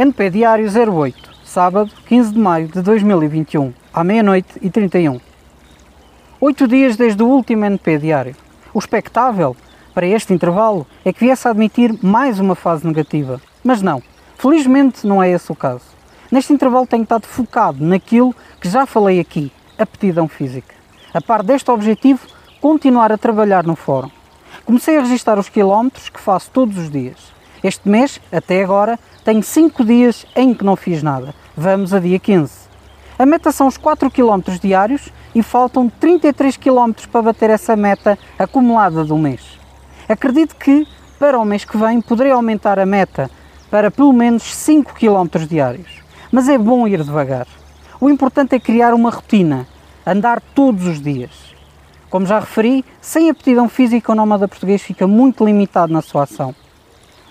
NP Diário 08, sábado 15 de maio de 2021, à meia-noite e 31. Oito dias desde o último NP Diário. O expectável para este intervalo é que viesse a admitir mais uma fase negativa. Mas não, felizmente não é esse o caso. Neste intervalo tenho estado focado naquilo que já falei aqui, aptidão física. A par deste objetivo, continuar a trabalhar no fórum. Comecei a registrar os quilómetros que faço todos os dias. Este mês, até agora, tenho 5 dias em que não fiz nada. Vamos a dia 15. A meta são os 4 km diários e faltam 33 km para bater essa meta acumulada do mês. Acredito que para o mês que vem poderei aumentar a meta para pelo menos 5 km diários. Mas é bom ir devagar. O importante é criar uma rotina, andar todos os dias. Como já referi, sem aptidão física o nómada português fica muito limitado na sua ação.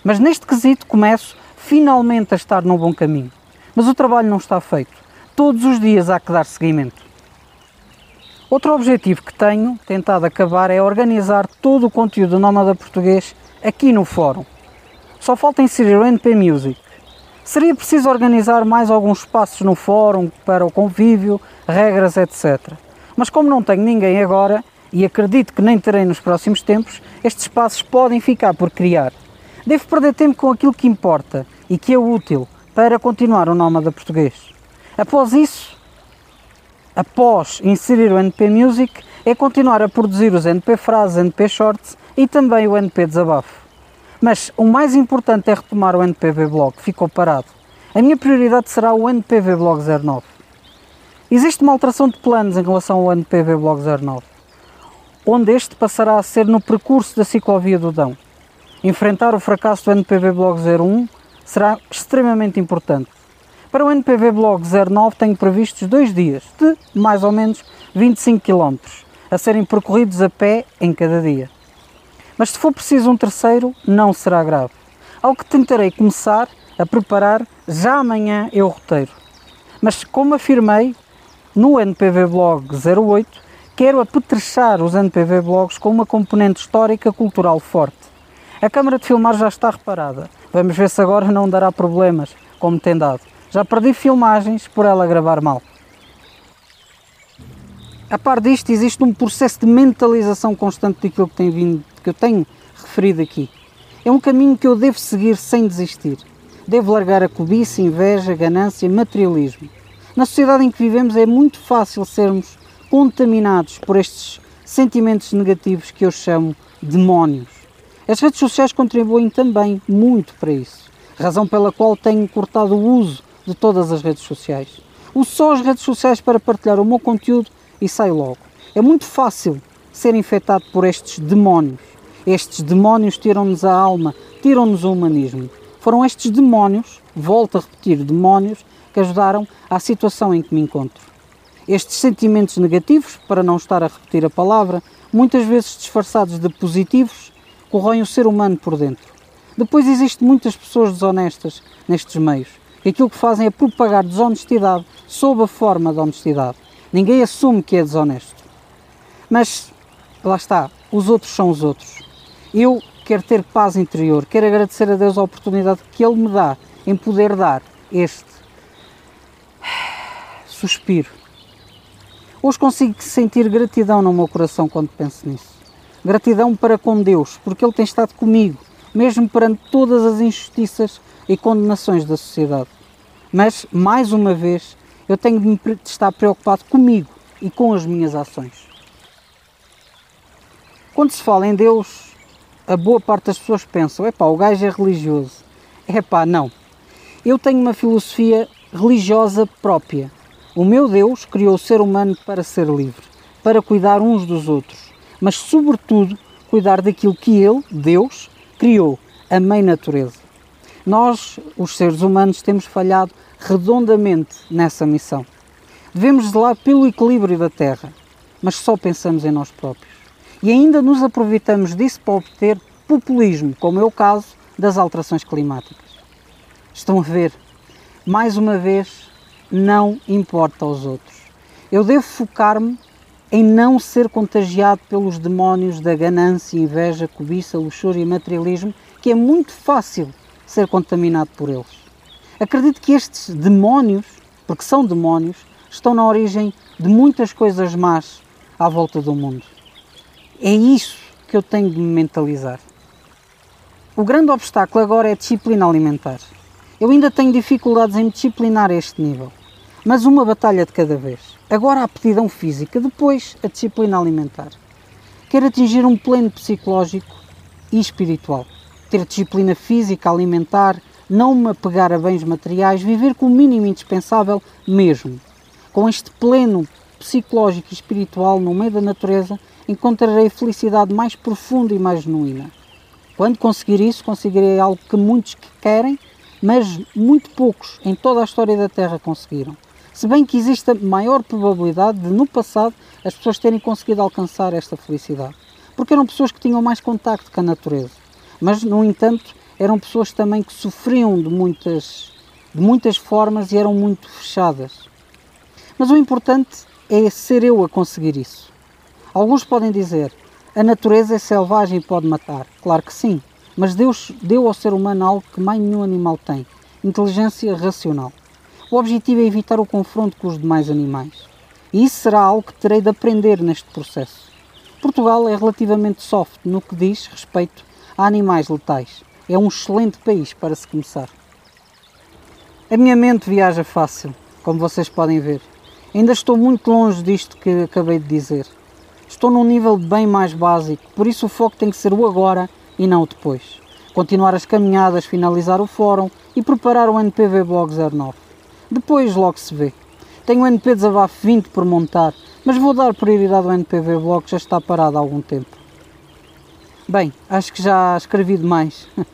Mas neste quesito começo finalmente a estar no bom caminho. Mas o trabalho não está feito. Todos os dias há que dar seguimento. Outro objetivo que tenho tentado acabar é organizar todo o conteúdo do Nómada Português aqui no fórum. Só falta inserir o NP Music. Seria preciso organizar mais alguns espaços no fórum para o convívio, regras, etc. Mas como não tenho ninguém agora, e acredito que nem terei nos próximos tempos, estes espaços podem ficar por criar. Devo perder tempo com aquilo que importa e que é útil para continuar o nómada português. Após isso, após inserir o NP Music, é continuar a produzir os NP Frases, NP Shorts e também o NP Desabafo. Mas o mais importante é retomar o NPV Blog, ficou parado. A minha prioridade será o NPV Blog 09. Existe uma alteração de planos em relação ao NPV Blog 09, onde este passará a ser no percurso da ciclovia do Dão. Enfrentar o fracasso do NPV Blog 01 será extremamente importante. Para o NPV Blog 09 tenho previstos dois dias de mais ou menos 25 km a serem percorridos a pé em cada dia. Mas se for preciso um terceiro, não será grave. Ao que tentarei começar a preparar já amanhã o roteiro. Mas como afirmei no NPV Blog 08, quero apetrechar os NPV Blogs com uma componente histórica cultural forte a câmara de filmar já está reparada. Vamos ver se agora não dará problemas, como tem dado. Já perdi filmagens por ela gravar mal. A par disto, existe um processo de mentalização constante daquilo que, tem vindo, que eu tenho referido aqui. É um caminho que eu devo seguir sem desistir. Devo largar a cobiça, inveja, ganância, materialismo. Na sociedade em que vivemos é muito fácil sermos contaminados por estes sentimentos negativos que eu chamo demónios. As redes sociais contribuem também muito para isso, razão pela qual tenho cortado o uso de todas as redes sociais. Uso só as redes sociais para partilhar o meu conteúdo e saio logo. É muito fácil ser infectado por estes demónios. Estes demónios tiram-nos a alma, tiram-nos o humanismo. Foram estes demónios, volto a repetir, demónios, que ajudaram à situação em que me encontro. Estes sentimentos negativos, para não estar a repetir a palavra, muitas vezes disfarçados de positivos, corroem o ser humano por dentro. Depois existem muitas pessoas desonestas nestes meios, que aquilo que fazem é propagar desonestidade sob a forma de honestidade. Ninguém assume que é desonesto. Mas, lá está, os outros são os outros. Eu quero ter paz interior, quero agradecer a Deus a oportunidade que Ele me dá em poder dar este suspiro. Hoje consigo sentir gratidão no meu coração quando penso nisso. Gratidão para com Deus, porque Ele tem estado comigo, mesmo perante todas as injustiças e condenações da sociedade. Mas, mais uma vez, eu tenho de, estar preocupado comigo e com as minhas ações. Quando se fala em Deus, a boa parte das pessoas pensam: é pá, o gajo é religioso. É pá, não. Eu tenho uma filosofia religiosa própria. O meu Deus criou o ser humano para ser livre, para cuidar uns dos outros mas sobretudo cuidar daquilo que Ele, Deus, criou, a mãe natureza. Nós, os seres humanos, temos falhado redondamente nessa missão. Devemos zelar pelo equilíbrio da Terra, mas só pensamos em nós próprios. E ainda nos aproveitamos disso para obter populismo, como é o caso das alterações climáticas. Estão a ver? Mais uma vez, não importa aos outros. Eu devo focar-me em não ser contagiado pelos demónios da ganância, inveja, cobiça, luxúria e materialismo, que é muito fácil ser contaminado por eles. Acredito que estes demónios, porque são demónios, estão na origem de muitas coisas más à volta do mundo. É isso que eu tenho de me mentalizar. O grande obstáculo agora é a disciplina alimentar. Eu ainda tenho dificuldades em me disciplinar a este nível, mas uma batalha de cada vez. Agora a aptidão física, depois a disciplina alimentar. Quero atingir um pleno psicológico e espiritual. Ter disciplina física, alimentar, não me apegar a bens materiais, viver com o mínimo indispensável mesmo. Com este pleno psicológico e espiritual no meio da natureza, encontrarei felicidade mais profunda e mais genuína. Quando conseguir isso, conseguirei algo que muitos querem, mas muito poucos em toda a história da Terra conseguiram. Se bem que existe maior probabilidade de, no passado, as pessoas terem conseguido alcançar esta felicidade. Porque eram pessoas que tinham mais contacto com a natureza. Mas, no entanto, eram pessoas também que sofriam de muitas, de muitas formas e eram muito fechadas. Mas o importante é ser eu a conseguir isso. Alguns podem dizer, a natureza é selvagem e pode matar. Claro que sim, mas Deus deu ao ser humano algo que mais nenhum animal tem: inteligência racional. O objetivo é evitar o confronto com os demais animais. E isso será algo que terei de aprender neste processo. Portugal é relativamente soft no que diz respeito a animais letais. É um excelente país para se começar. A minha mente viaja fácil, como vocês podem ver. Ainda estou muito longe disto que acabei de dizer. Estou num nível bem mais básico, por isso o foco tem que ser o agora e não o depois. Continuar as caminhadas, finalizar o fórum e preparar o NPV Blog 09. Depois logo se vê. Tenho o NP Desabafo 20 por montar, mas vou dar prioridade ao NPV Blog que já está parado há algum tempo. Bem, acho que já escrevi demais.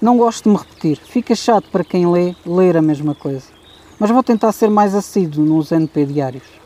Não gosto de me repetir, fica chato para quem lê ler a mesma coisa. Mas vou tentar ser mais assíduo nos NP diários.